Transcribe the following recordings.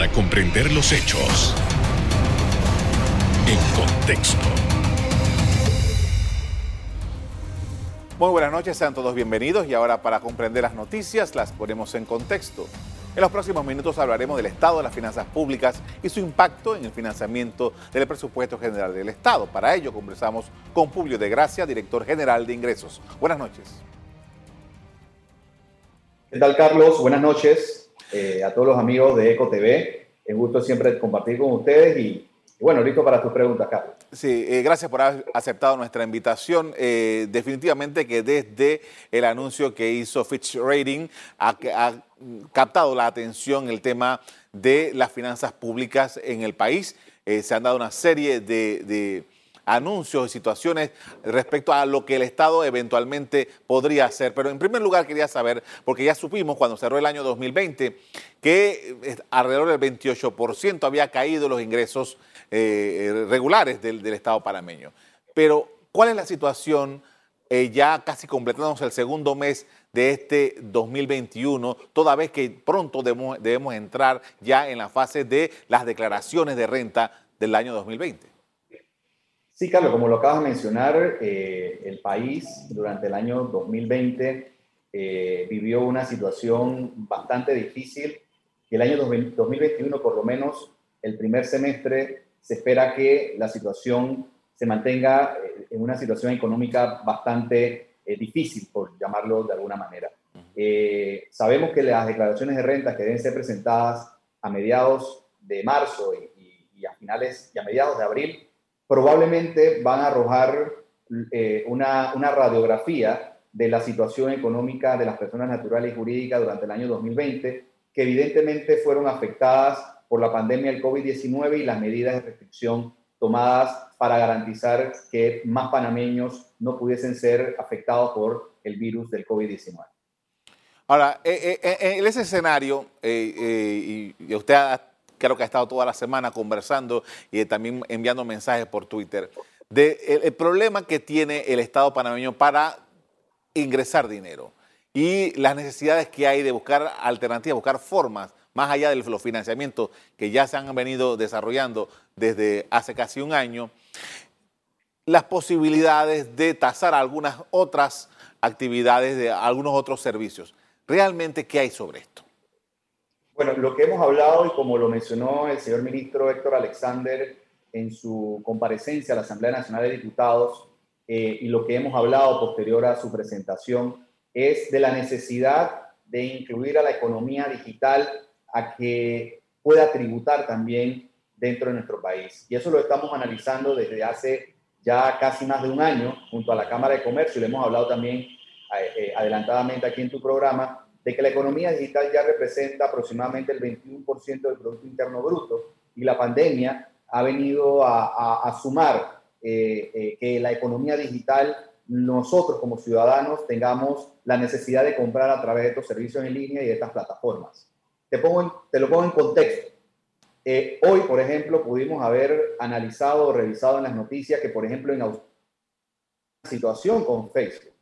para comprender los hechos en contexto. Muy buenas noches, sean todos bienvenidos y ahora para comprender las noticias las ponemos en contexto. En los próximos minutos hablaremos del estado de las finanzas públicas y su impacto en el financiamiento del presupuesto general del Estado. Para ello conversamos con Publio de Gracia, director general de ingresos. Buenas noches. ¿Qué tal, Carlos? Buenas noches eh, a todos los amigos de Eco TV. Es gusto siempre compartir con ustedes y, bueno, listo para tus preguntas, Carlos. Sí, eh, gracias por haber aceptado nuestra invitación. Eh, definitivamente que desde el anuncio que hizo Fitch Rating ha, captado la atención el tema de las finanzas públicas en el país. se han dado una serie de anuncios y situaciones respecto a lo que el Estado eventualmente podría hacer. Pero en primer lugar quería saber, porque ya supimos cuando cerró el año 2020 que eh, alrededor del 28% había caído los ingresos eh, regulares del, Estado panameño. Pero, ¿cuál es la situación eh, ya casi completamos el segundo mes de este 2021, toda vez que pronto debemos entrar ya en la fase de las declaraciones de renta del año 2020? Sí, Carlos, como lo acabas de mencionar, eh, el país durante el año 2020 eh, vivió una situación bastante difícil y el año 2021, por lo menos el primer semestre, se espera que la situación se mantenga eh, en una situación económica bastante difícil, por llamarlo de alguna manera. sabemos que las declaraciones de renta que deben ser presentadas a mediados de marzo y, y a finales y a mediados de abril probablemente van a arrojar eh, una, una, radiografía de la situación económica de las personas naturales y jurídicas durante el año 2020, que evidentemente fueron afectadas por la pandemia del COVID-19 y las medidas de restricción tomadas para garantizar que más panameños no pudiesen ser afectados por el virus del COVID-19. Ahora, eh, eh, en ese escenario, y usted ha creo que ha estado toda la semana conversando y también enviando mensajes por Twitter, de el, problema que tiene el Estado panameño para ingresar dinero y las necesidades que hay de buscar alternativas, buscar formas más allá de los financiamientos que ya se han venido desarrollando desde hace casi un año, las posibilidades de tasar algunas otras actividades de algunos otros servicios. ¿Realmente qué hay sobre esto? Bueno, lo que hemos hablado y como lo mencionó el señor ministro Héctor Alexander en su comparecencia a la Asamblea Nacional de Diputados eh, y lo que hemos hablado posterior a su presentación es de la necesidad de incluir a la economía digital a que pueda tributar también dentro de nuestro país. Y eso lo estamos analizando desde hace ya casi más de un año junto a la Cámara de Comercio y lo hemos hablado también eh, eh, adelantadamente aquí en tu programa de que la economía digital ya representa aproximadamente el 21% del Producto Interno Bruto y la pandemia ha venido a, sumar eh, eh, que la economía digital nosotros como ciudadanos tengamos la necesidad de comprar a través de estos servicios en línea y de estas plataformas. Te, pongo te lo pongo en contexto. Eh, hoy, por ejemplo, pudimos haber analizado o revisado en las noticias que, por ejemplo, en Australia, situación con Facebook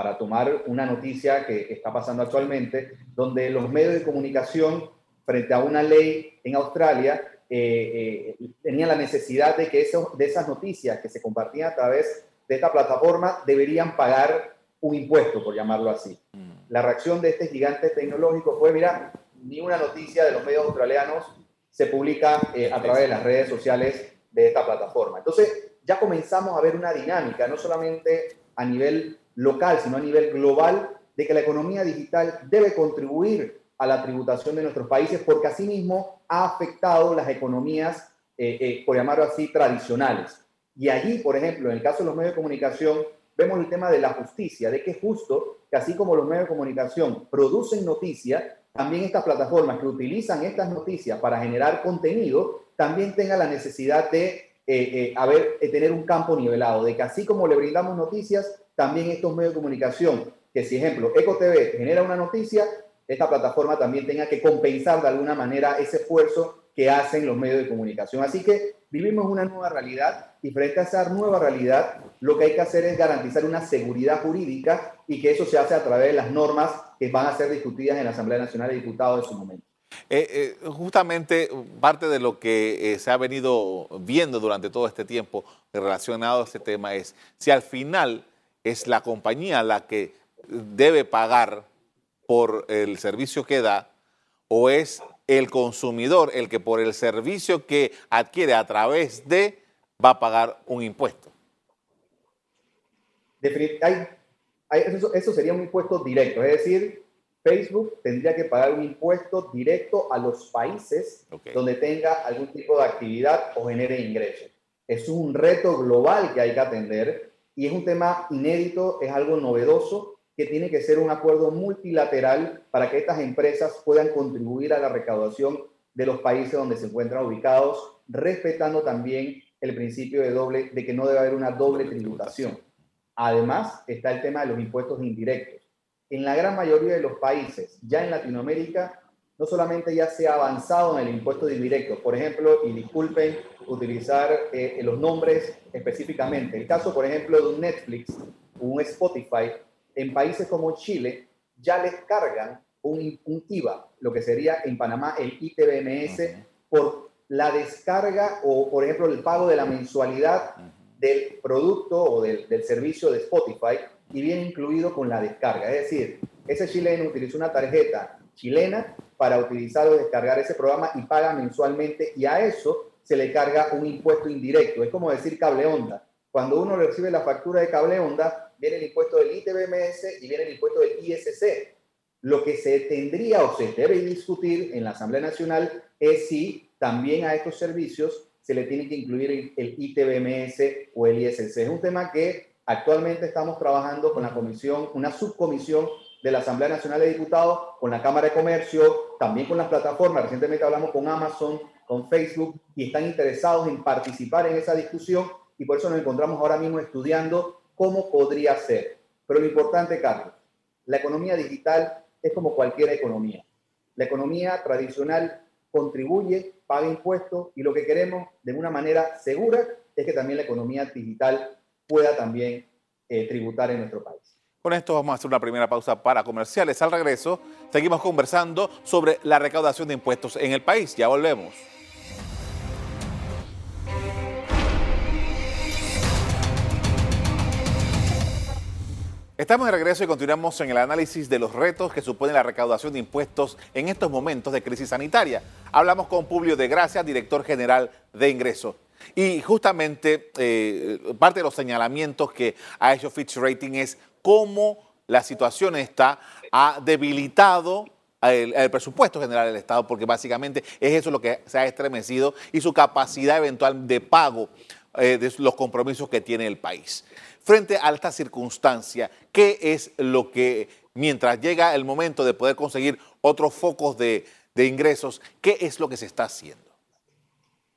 para tomar una noticia que está pasando actualmente, donde los medios de comunicación, frente a una ley en Australia, eh, eh, tenían la necesidad de que eso, de esas noticias que se compartían a través de esta plataforma deberían pagar un impuesto, por llamarlo así. Mm. La reacción de este gigante tecnológico fue, mira, ni una noticia de los medios australianos se publica eh, a través de las redes sociales de esta plataforma. Entonces, ya comenzamos a ver una dinámica, no solamente a nivel local, sino a nivel global, de que la economía digital debe contribuir a la tributación de nuestros países porque asimismo ha afectado las economías, eh, eh, por llamarlo así, tradicionales. Y allí, por ejemplo, en el caso de los medios de comunicación, vemos el tema de la justicia, de que es justo que así como los medios de comunicación producen noticias, también estas plataformas que utilizan estas noticias para generar contenido, también tengan la necesidad de eh, haber, tener un campo nivelado, de que así como le brindamos noticias, también estos medios de comunicación, que si ejemplo EcoTV genera una noticia, esta plataforma también tenga que compensar de alguna manera ese esfuerzo que hacen los medios de comunicación. Así que vivimos una nueva realidad y frente a esa nueva realidad lo que hay que hacer es garantizar una seguridad jurídica y que eso se hace a través de las normas que van a ser discutidas en la Asamblea Nacional de Diputados en su momento. Eh, eh, justamente parte de lo que se ha venido viendo durante todo este tiempo relacionado a este tema es si al final es la compañía la que debe pagar por el servicio que da o es el consumidor el que por el servicio que adquiere a través de va a pagar un impuesto. eso, sería un impuesto directo, es decir, Facebook tendría que pagar un impuesto directo a los países donde tenga algún tipo de actividad o genere ingresos. Es un reto global que hay que atender y es un tema inédito, es algo novedoso que tiene que ser un acuerdo multilateral para que estas empresas puedan contribuir a la recaudación de los países donde se encuentran ubicados, respetando también el principio de, doble, de que no debe haber una doble tributación. Además, está el tema de los impuestos indirectos. En la gran mayoría de los países, ya en Latinoamérica, no solamente ya se ha avanzado en el impuesto de indirectos, por ejemplo, y disculpen utilizar eh, los nombres específicamente, el caso, por ejemplo, de un Netflix, un Spotify, en países como Chile ya les cargan un, un IVA, lo que sería en Panamá el ITBMS, por la descarga o, por ejemplo, el pago de la mensualidad del producto o del, del, servicio de Spotify y viene incluido con la descarga. Es decir, ese chileno utiliza una tarjeta chilena para utilizar o descargar ese programa y paga mensualmente y a eso se le carga un impuesto indirecto. Es como decir cable onda. Cuando uno recibe la factura de cable onda, viene el impuesto del ITBMS y viene el impuesto del ISC. Lo que se tendría o se debe discutir en la Asamblea Nacional es si también a estos servicios se le tiene que incluir el ITBMS o el ISC. Es un tema que actualmente estamos trabajando con la comisión, una subcomisión de la Asamblea Nacional de Diputados, con la Cámara de Comercio, también con las plataformas. Recientemente hablamos con Amazon, con Facebook, y están interesados en participar en esa discusión y por eso nos encontramos ahora mismo estudiando cómo podría ser. Pero lo importante, Carlos, la economía digital es como cualquier economía. La economía tradicional contribuye, paga impuestos y lo que queremos de una manera segura es que también la economía digital pueda también eh, tributar en nuestro país. Con esto vamos a hacer una primera pausa para comerciales. Al regreso, seguimos conversando sobre la recaudación de impuestos en el país. Ya volvemos. Estamos de regreso y continuamos en el análisis de los retos que supone la recaudación de impuestos en estos momentos de crisis sanitaria. Hablamos con Publio de Gracia, director general de Ingreso. Y justamente eh, parte de los señalamientos que ha hecho Fitch Rating es cómo la situación está, ha debilitado el, presupuesto general del Estado, porque básicamente es eso lo que se ha estremecido y su capacidad eventual de pago eh, de los compromisos que tiene el país frente a esta circunstancia, ¿qué es lo que, mientras llega el momento de poder conseguir otros focos de, ingresos, qué es lo que se está haciendo?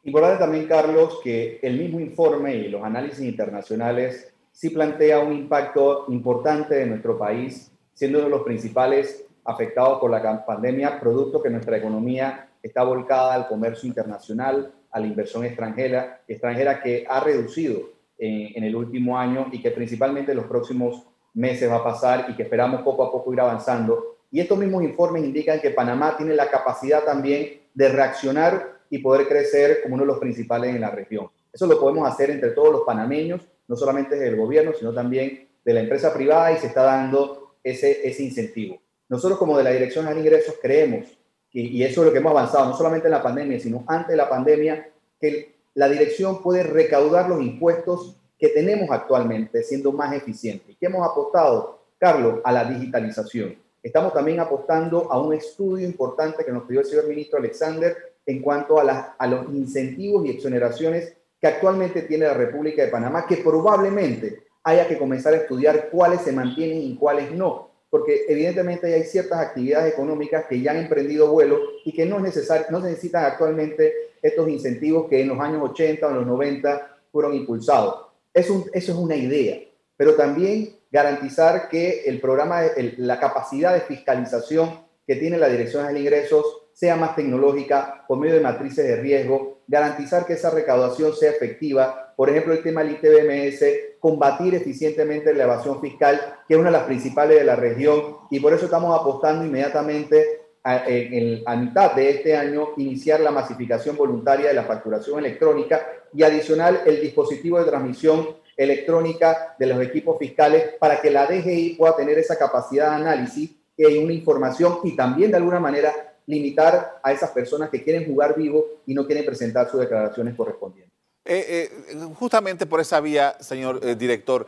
Importante también, Carlos, que el mismo informe y los análisis internacionales sí plantea un impacto importante de nuestro país, siendo uno de los principales afectados por la pandemia, producto que nuestra economía está volcada al comercio internacional, a la inversión extranjera, extranjera que ha reducido en, el último año y que principalmente en los próximos meses va a pasar y que esperamos poco a poco ir avanzando. Y estos mismos informes indican que Panamá tiene la capacidad también de reaccionar y poder crecer como uno de los principales en la región. Eso lo podemos hacer entre todos los panameños, no solamente del gobierno, sino también de la empresa privada y se está dando ese, ese incentivo. Nosotros como de la Dirección de Ingresos creemos, y eso es lo que hemos avanzado, no solamente en la pandemia, sino antes de la pandemia, que la dirección puede recaudar los impuestos que tenemos actualmente siendo más eficiente. ¿Y qué hemos apostado, Carlos? A la digitalización. Estamos también apostando a un estudio importante que nos pidió el señor ministro Alexander en cuanto a, a los incentivos y exoneraciones que actualmente tiene la República de Panamá, que probablemente haya que comenzar a estudiar cuáles se mantienen y cuáles no, porque evidentemente hay ciertas actividades económicas que ya han emprendido vuelo y que no, es necesario, no necesitan actualmente estos incentivos que en los años 80 o en los 90 fueron impulsados. eso es una idea, pero también garantizar que el programa, la capacidad de fiscalización que tiene la Dirección de Ingresos sea más tecnológica por medio de matrices de riesgo, garantizar que esa recaudación sea efectiva, por ejemplo, el tema del ITBMS, combatir eficientemente la evasión fiscal, que es una de las principales de la región, y por eso estamos apostando inmediatamente a, en, a, mitad de este año iniciar la masificación voluntaria de la facturación electrónica y adicional el dispositivo de transmisión electrónica de los equipos fiscales para que la DGI pueda tener esa capacidad de análisis y una información y también de alguna manera limitar a esas personas que quieren jugar vivo y no quieren presentar sus declaraciones correspondientes. Eh, eh, justamente por esa vía, señor eh, director,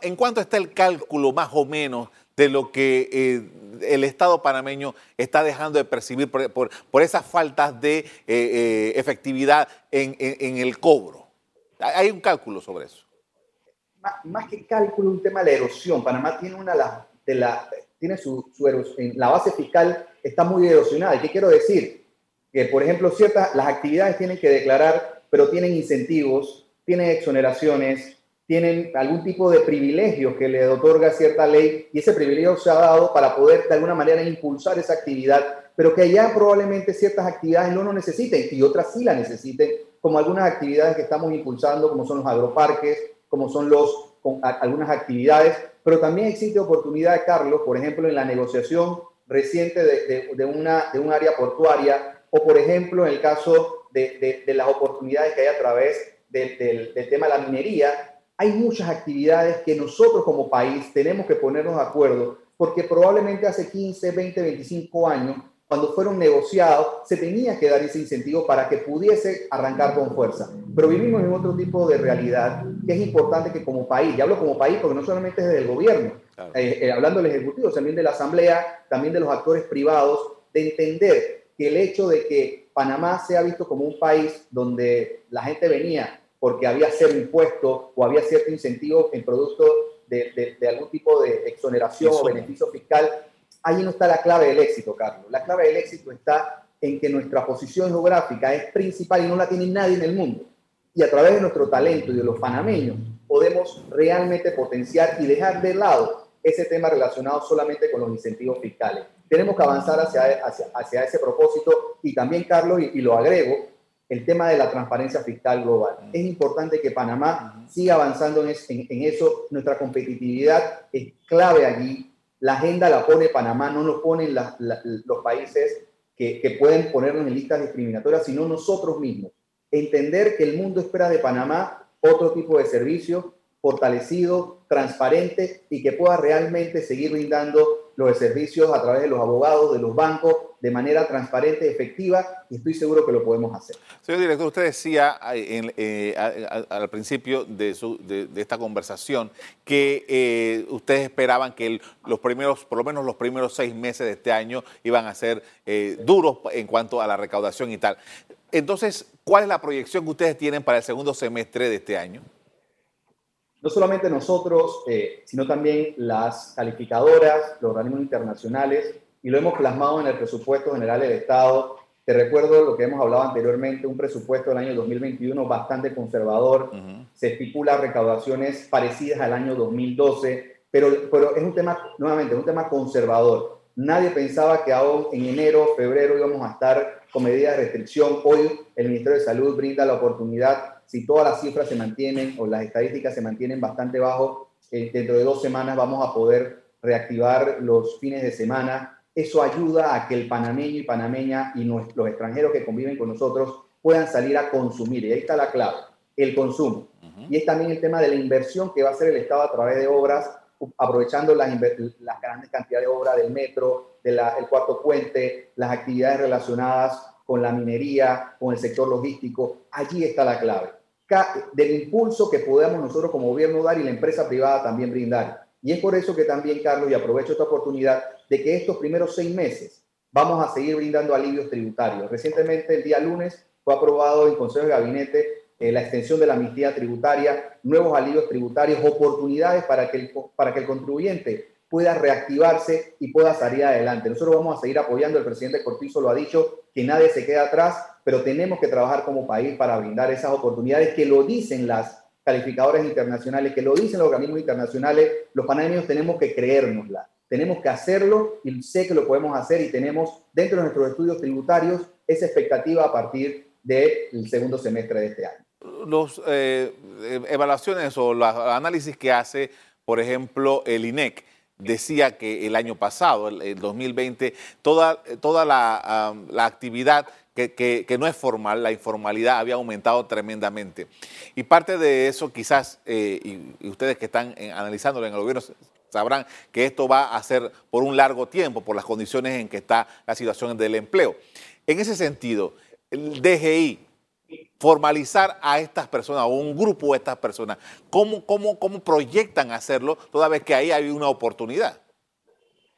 ¿en cuánto está el cálculo más o menos de lo que el Estado panameño está dejando de percibir por, esas faltas de efectividad en, el cobro? ¿Hay un cálculo sobre eso? Más, que cálculo, un tema de la erosión. Panamá tiene una de la, tiene su, la base fiscal está muy erosionada. ¿Y qué quiero decir? Que, por ejemplo, ciertas, las actividades tienen que declarar, pero tienen incentivos, tienen exoneraciones, tienen algún tipo de privilegio que le otorga cierta ley y ese privilegio se ha dado para poder de alguna manera impulsar esa actividad, pero que ya probablemente ciertas actividades no lo necesiten y otras sí la necesiten, como algunas actividades que estamos impulsando, como son los agroparques, como son los, algunas actividades, pero también existe oportunidad, Carlos, por ejemplo, en la negociación reciente de, de, una, de un área portuaria o, por ejemplo, en el caso de, de las oportunidades que hay a través del, del tema de la minería, hay muchas actividades que nosotros como país tenemos que ponernos de acuerdo porque probablemente hace 15, 20, 25 años cuando fueron negociados, se tenía que dar ese incentivo para que pudiese arrancar con fuerza. Pero vivimos en otro tipo de realidad que es importante que como país, y hablo como país porque no solamente es del gobierno, eh, eh, hablando del Ejecutivo, también de la Asamblea, también de los actores privados, de entender que el hecho de que Panamá sea visto como un país donde la gente venía porque había cierto impuesto o había cierto incentivo en producto de, de algún tipo de exoneración o beneficio fiscal, ahí no está la clave del éxito, Carlos. La clave del éxito está en que nuestra posición geográfica es principal y no la tiene nadie en el mundo. Y a través de nuestro talento y de los panameños podemos realmente potenciar y dejar de lado ese tema relacionado solamente con los incentivos fiscales. Tenemos que avanzar hacia, hacia, ese propósito y también, Carlos, y, lo agrego, el tema de la transparencia fiscal global. Es importante que Panamá siga avanzando en, en eso. Nuestra competitividad es clave allí la agenda la pone Panamá, no nos ponen los países que, que, pueden ponernos en listas discriminatorias, sino nosotros mismos. Entender que el mundo espera de Panamá otro tipo de servicio fortalecido, transparente y que pueda realmente seguir brindando los servicios a través de los abogados, de los bancos, de manera transparente, efectiva, y estoy seguro que lo podemos hacer. Señor director, usted decía eh, al principio de, esta conversación que eh, ustedes esperaban que los primeros, por lo menos los primeros seis meses de este año iban a ser eh, duros en cuanto a la recaudación y tal. Entonces, ¿cuál es la proyección que ustedes tienen para el segundo semestre de este año? No solamente nosotros, eh, sino también las calificadoras, los organismos internacionales, y lo hemos plasmado en el presupuesto general del Estado. Te recuerdo lo que hemos hablado anteriormente, un presupuesto del año 2021 bastante conservador, se estipula recaudaciones parecidas al año 2012, pero, pero es un tema, nuevamente, es un tema conservador. Nadie pensaba que aún en enero, febrero íbamos a estar con medidas de restricción. Hoy el Ministerio de Salud brinda la oportunidad si todas las cifras se mantienen o las estadísticas se mantienen bastante bajo, eh, dentro de dos semanas vamos a poder reactivar los fines de semana. Eso ayuda a que el panameño y panameña y los extranjeros que conviven con nosotros puedan salir a consumir. Y ahí está la clave, el consumo. Y es también el tema de la inversión que va a hacer el Estado a través de obras, aprovechando las, las grandes cantidades de obras del metro, del cuarto puente, las actividades relacionadas con la minería, con el sector logístico. Allí está la clave del impulso que podemos nosotros como gobierno dar y la empresa privada también brindar. Y es por eso que también, Carlos, y aprovecho esta oportunidad de que estos primeros seis meses vamos a seguir brindando alivios tributarios. Recientemente, el día lunes, fue aprobado en Consejo de Gabinete eh, la extensión de la amnistía tributaria, nuevos alivios tributarios, oportunidades para que el, para que el contribuyente pueda reactivarse y pueda salir adelante. Nosotros vamos a seguir apoyando, el presidente Cortizo lo ha dicho, que nadie se quede atrás, pero tenemos que trabajar como país para brindar esas oportunidades que lo dicen las calificadoras internacionales, que lo dicen los organismos internacionales, los panameños tenemos que creérnosla, tenemos que hacerlo y sé que lo podemos hacer y tenemos dentro de nuestros estudios tributarios esa expectativa a partir del segundo semestre de este año. Las eh, evaluaciones o los análisis que hace, por ejemplo, el INEC, decía que el año pasado, el, 2020, toda, toda la, actividad que, no es formal, la informalidad había aumentado tremendamente. Y parte de eso quizás, eh, y, ustedes que están analizándolo en el gobierno sabrán que esto va a ser por un largo tiempo, por las condiciones en que está la situación del empleo. En ese sentido, el DGI, formalizar a estas personas o un grupo de estas personas, ¿cómo, cómo, cómo proyectan hacerlo toda vez que ahí hay una oportunidad?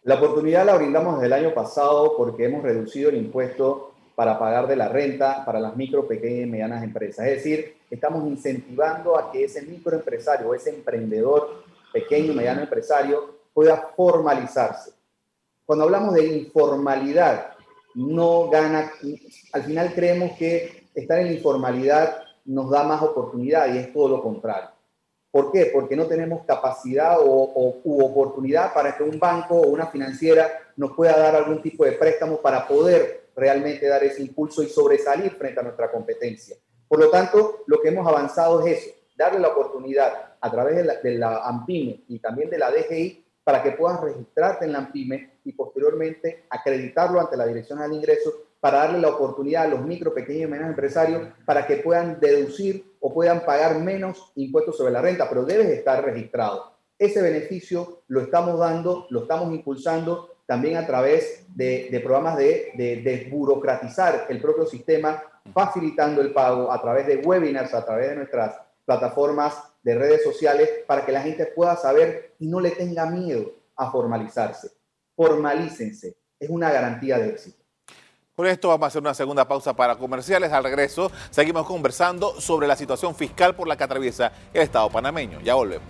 La oportunidad la brindamos desde el año pasado porque hemos reducido el impuesto para pagar de la renta para las micro, pequeñas y medianas empresas. Es decir, estamos incentivando a que ese microempresario, ese emprendedor pequeño y mediano empresario pueda formalizarse. Cuando hablamos de informalidad, no gana, al final creemos que estar en la informalidad nos da más oportunidad y es todo lo contrario. ¿Por qué? Porque no tenemos capacidad o, u oportunidad para que un banco o una financiera nos pueda dar algún tipo de préstamo para poder realmente dar ese impulso y sobresalir frente a nuestra competencia. Por lo tanto, lo que hemos avanzado es eso, darle la oportunidad a través de la, de la AMPIME y también de la DGI para que puedas registrarte en la AMPIME y posteriormente acreditarlo ante la Dirección de Ingresos para darle la oportunidad a los micro, pequeños y medianos empresarios para que puedan deducir o puedan pagar menos impuestos sobre la renta, pero debes estar registrado. Ese beneficio lo estamos dando, lo estamos impulsando también a través de, programas de, de desburocratizar el propio sistema, facilitando el pago a través de webinars, a través de nuestras plataformas de redes sociales, para que la gente pueda saber y no le tenga miedo a formalizarse. Formalícense, es una garantía de éxito. Por esto vamos a hacer una segunda pausa para comerciales. Al regreso seguimos conversando sobre la situación fiscal por la que atraviesa el Estado panameño. Ya volvemos.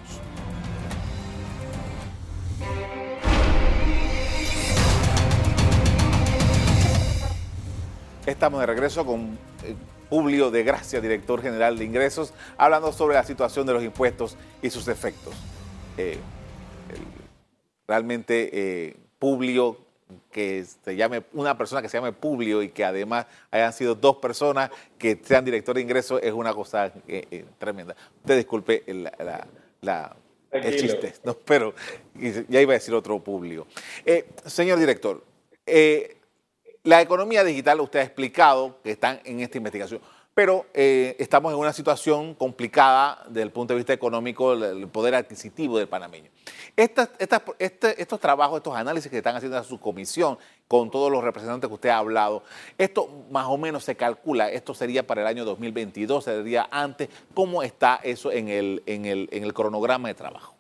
Estamos de regreso con eh, Publio de Gracia, director general de ingresos, hablando sobre la situación de los impuestos y sus efectos. Eh, realmente eh, Publio que se llame una persona que se llame Publio y que además hayan sido dos personas que sean director de ingresos es una cosa eh, eh, tremenda. Usted disculpe la, el chiste, no, pero ya iba a decir otro Publio. Eh, señor director, la economía digital usted ha explicado que están en esta investigación pero estamos en una situación complicada desde el punto de vista económico, el poder adquisitivo del panameño. Este, estos trabajos, estos análisis que están haciendo en su comisión con todos los representantes que usted ha hablado, esto más o menos se calcula, esto sería para el año 2022, sería antes, ¿cómo está eso en el, en el, en el cronograma de trabajo?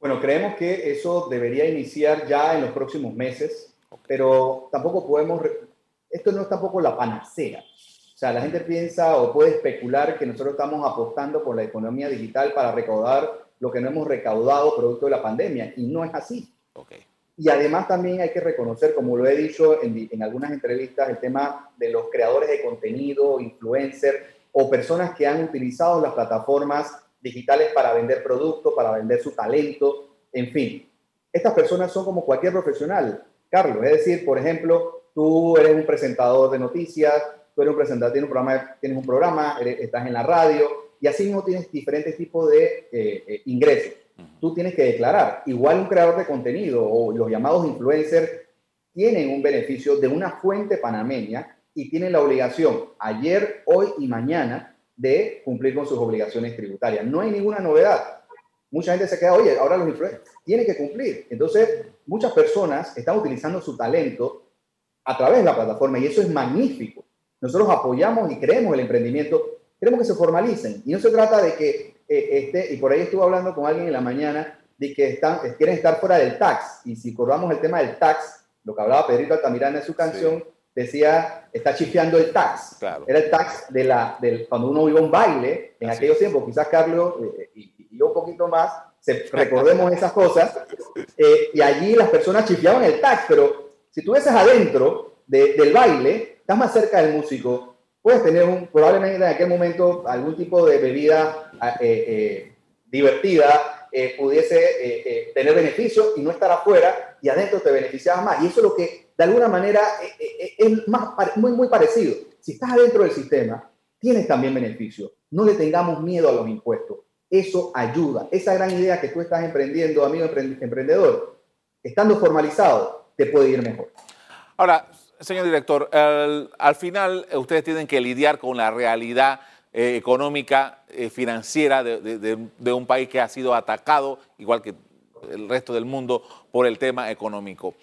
Bueno, creemos que eso debería iniciar ya en los próximos meses, pero tampoco podemos, esto no es tampoco la panacea. O sea, la gente piensa o puede especular que nosotros estamos apostando por la economía digital para recaudar lo que no hemos recaudado producto de la pandemia, y no es así. Y además también hay que reconocer, como lo he dicho en, en algunas entrevistas, el tema de los creadores de contenido, influencers o personas que han utilizado las plataformas digitales para vender productos, para vender su talento, en fin. Estas personas son como cualquier profesional, Carlos. Es decir, por ejemplo, tú eres un presentador de noticias, tú eres un presentador, tienes un programa, tienes un programa estás en la radio, y así mismo tienes diferentes tipos de eh, eh, ingresos. Tú tienes que declarar. Igual un creador de contenido o los llamados influencers tienen un beneficio de una fuente panameña y tienen la obligación ayer, hoy y mañana de cumplir con sus obligaciones tributarias. No hay ninguna novedad. Mucha gente se queda, oye, ahora los influencers tienen que cumplir. Entonces, muchas personas están utilizando su talento a través de la plataforma y eso es magnífico. Nosotros apoyamos y creemos el emprendimiento, queremos que se formalicen. Y no se trata de que eh, este, y por ahí estuve hablando con alguien en la mañana, de que están, quieren estar fuera del tax. Y si acordamos el tema del tax, lo que hablaba Pedrito Altamirano en su canción, decía, está chifeando el tax. Era el tax de la, del, cuando uno iba a un baile, en aquellos tiempos, quizás Carlos eh, y, yo un poquito más, se, recordemos esas cosas, eh, y allí las personas chifiaban el tax, pero si tú ves adentro del baile, estás más cerca del músico, puedes tener un, probablemente en aquel momento algún tipo de bebida ah, eh, eh, divertida, eh, pudiese tener beneficio y no estar afuera y adentro te beneficiaba más. Y eso es lo que de alguna manera es más, muy, muy parecido. Si estás adentro del sistema, tienes también beneficio. No le tengamos miedo a los impuestos. Eso ayuda. Esa gran idea que tú estás emprendiendo, amigo emprendedor, estando formalizado, te puede ir mejor. Ahora, señor director, al final eh, ustedes tienen que lidiar con la realidad eh, económica, eh, financiera de, un país que ha sido atacado, igual que el resto del mundo, por el tema económico.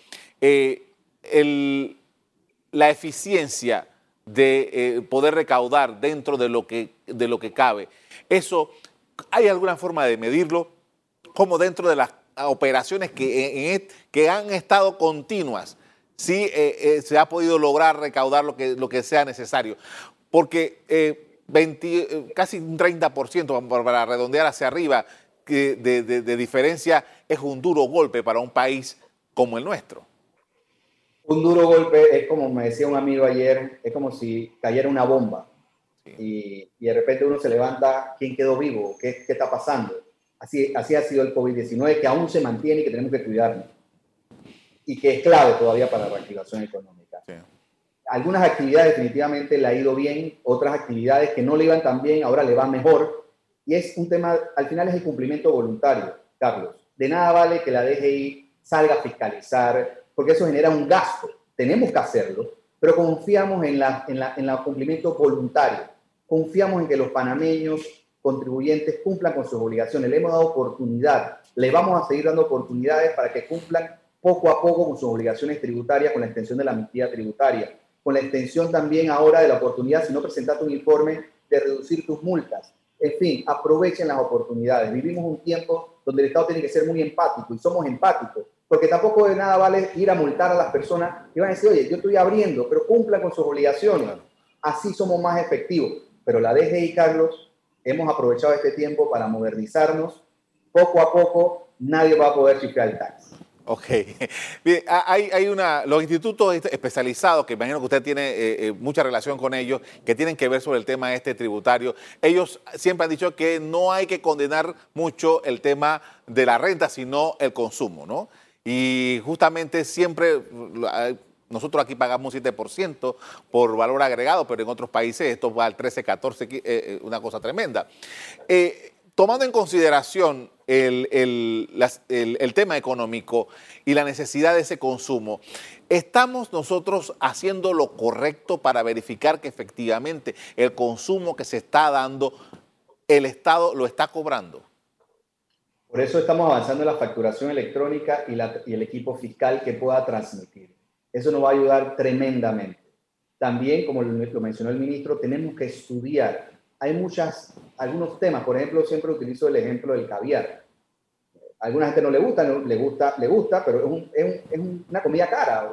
la eficiencia de poder recaudar dentro de lo, que, de lo que cabe, eso, ¿hay alguna forma de medirlo? Como dentro de las operaciones que, que han estado continuas, sí eh, eh, se ha podido lograr recaudar lo que, lo que sea necesario. Porque eh, casi un 30%, para redondear hacia arriba, de, de, diferencia es un duro golpe para un país como el nuestro. Un duro golpe es como me decía un amigo ayer, es como si cayera una bomba y, y, de repente uno se levanta, ¿quién quedó vivo? ¿Qué, qué está pasando? Así, así ha sido el COVID-19, que aún se mantiene y que tenemos que cuidarnos y que es clave todavía para la reactivación económica. Algunas actividades definitivamente le ha ido bien, otras actividades que no le iban tan bien, ahora le van mejor. Y es un tema, al final es el cumplimiento voluntario, Carlos. De nada vale que la DGI salga a fiscalizar, porque eso genera un gasto. Tenemos que hacerlo, pero confiamos en, la, en, la, en el cumplimiento voluntario. Confiamos en que los panameños contribuyentes cumplan con sus obligaciones. Le hemos dado oportunidad, le vamos a seguir dando oportunidades para que cumplan poco a poco con sus obligaciones tributarias, con la extensión de la amnistía tributaria, con la extensión también ahora de la oportunidad, si no presentaste un informe, de reducir tus multas. En fin, aprovechen las oportunidades. Vivimos un tiempo donde el Estado tiene que ser muy empático y somos empáticos, porque tampoco de nada vale ir a multar a las personas que van a decir, oye, yo estoy abriendo, pero cumplan con sus obligaciones. Así somos más efectivos. Pero la DGI, Carlos, hemos aprovechado este tiempo para modernizarnos. Poco a poco, nadie va a poder chiflar el tax. Ok. Bien, hay, hay, una, los institutos especializados, que imagino que usted tiene eh, eh, mucha relación con ellos, que tienen que ver sobre el tema este tributario, ellos siempre han dicho que no hay que condenar mucho el tema de la renta, sino el consumo, ¿no? Y justamente siempre, nosotros aquí pagamos un 7% por valor agregado, pero en otros países esto va al 13, 14, eh, una cosa tremenda. tomando en consideración el, tema económico y la necesidad de ese consumo, ¿estamos nosotros haciendo lo correcto para verificar que efectivamente el consumo que se está dando, el Estado lo está cobrando? Por eso estamos avanzando en la facturación electrónica y, y el equipo fiscal que pueda transmitir. Eso nos va a ayudar tremendamente. También, como lo mencionó el ministro, tenemos que estudiar hay muchas, algunos temas, por ejemplo, siempre utilizo el ejemplo del caviar. A alguna gente no le gusta, no, le gusta, le gusta, pero es, es, es una comida cara.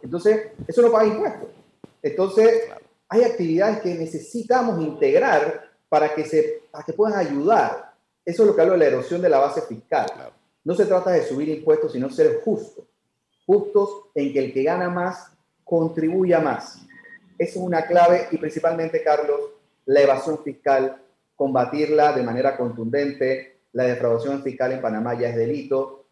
entonces, eso no paga impuestos. Entonces, hay actividades que necesitamos integrar para que, se, para que puedan ayudar. Eso es lo que hablo de la erosión de la base fiscal. No se trata de subir impuestos, sino ser justos. Justos en que el que gana más contribuya más. Eso es una clave y principalmente, Carlos, la evasión fiscal, combatirla de manera contundente. La defraudación fiscal en Panamá ya es delito.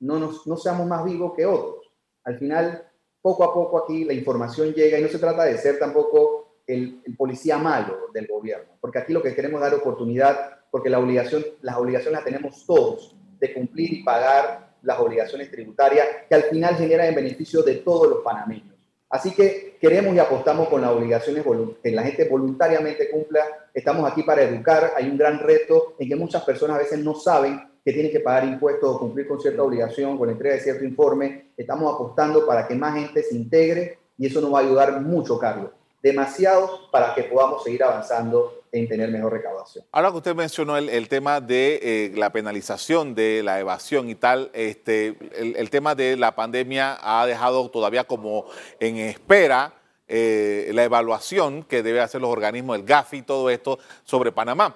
No, nos, no seamos más vivos que otros. Al final, poco a poco aquí la información llega y no se trata de ser tampoco el, policía malo del gobierno, porque aquí lo que queremos es dar oportunidad, porque la obligación, las obligaciones las tenemos todos de cumplir y pagar las obligaciones tributarias que al final generan en beneficio de todos los panameños. Así que queremos y apostamos con las obligaciones que la gente voluntariamente cumpla. Estamos aquí para educar. Hay un gran reto en que muchas personas a veces no saben que tienen que pagar impuestos o cumplir con cierta obligación, con la entrega de cierto informe. Estamos apostando para que más gente se integre y eso nos va a ayudar mucho, Carlos. Demasiado para que podamos seguir avanzando en tener mejor recaudación. Ahora que usted mencionó el, tema de eh, la penalización de la evasión y tal, este, el, tema de la pandemia ha dejado todavía como en espera eh, la evaluación que debe hacer los organismos, el GAFI y todo esto sobre Panamá.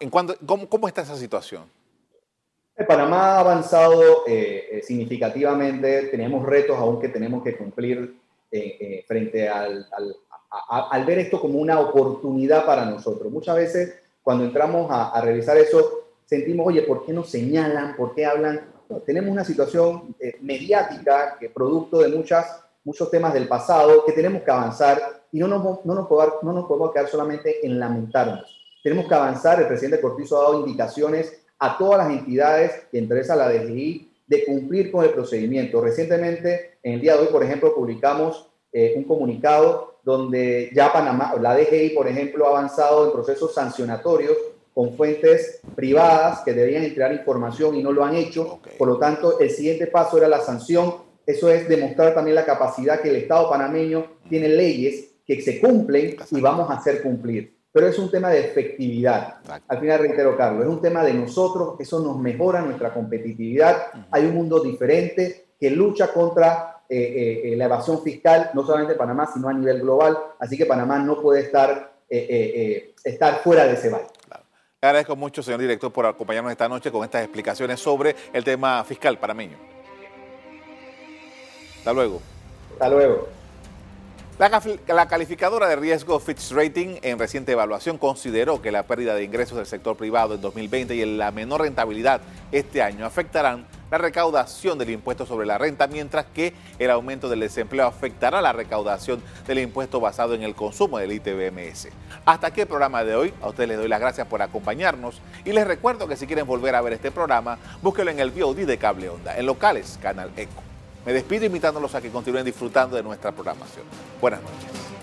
En cuanto, ¿cómo, está esa situación? Panamá ha avanzado eh, significativamente, tenemos retos aún que tenemos que cumplir frente al, al ver esto como una oportunidad para nosotros. Muchas veces cuando entramos a, revisar eso, sentimos, oye, ¿por qué nos señalan? ¿Por qué hablan? tenemos una situación eh, mediática que producto de muchas, muchos temas del pasado que tenemos que avanzar y no nos, no, nos podemos, no nos podemos quedar solamente en lamentarnos. tenemos que avanzar. El presidente Cortizo ha dado indicaciones a todas las entidades, entre esas la DGI, de cumplir con el procedimiento. Recientemente, en el día de hoy, por ejemplo, publicamos eh, un comunicado donde ya Panamá, la DGI, por ejemplo, ha avanzado en procesos sancionatorios con fuentes privadas que debían entregar información y no lo han hecho. Por lo tanto, el siguiente paso era la sanción. Eso es demostrar también la capacidad que el Estado panameño tiene leyes que se cumplen y vamos a hacer cumplir. Pero es un tema de efectividad. Al final reitero, Carlos, es un tema de nosotros, eso nos mejora nuestra competitividad. Hay un mundo diferente que lucha contra eh, eh, eh, la evasión fiscal, no solamente en Panamá, sino a nivel global. Así que Panamá no puede estar, estar fuera de ese baile. Le agradezco mucho, señor director, por acompañarnos esta noche con estas explicaciones sobre el tema fiscal panameño. Hasta luego. Hasta luego. La, calificadora de riesgo Fitch Rating en reciente evaluación consideró que la pérdida de ingresos del sector privado en 2020 y la menor rentabilidad este año afectarán la recaudación del impuesto sobre la renta, mientras que el aumento del desempleo afectará la recaudación del impuesto basado en el consumo del ITBMS. Hasta aquí el programa de hoy. A ustedes les doy las gracias por acompañarnos y les recuerdo que si quieren volver a ver este programa, búsquelo en el VOD de Cable Onda, en locales, Canal Eco. Me despido invitándolos a que continúen disfrutando de nuestra programación. Buenas noches.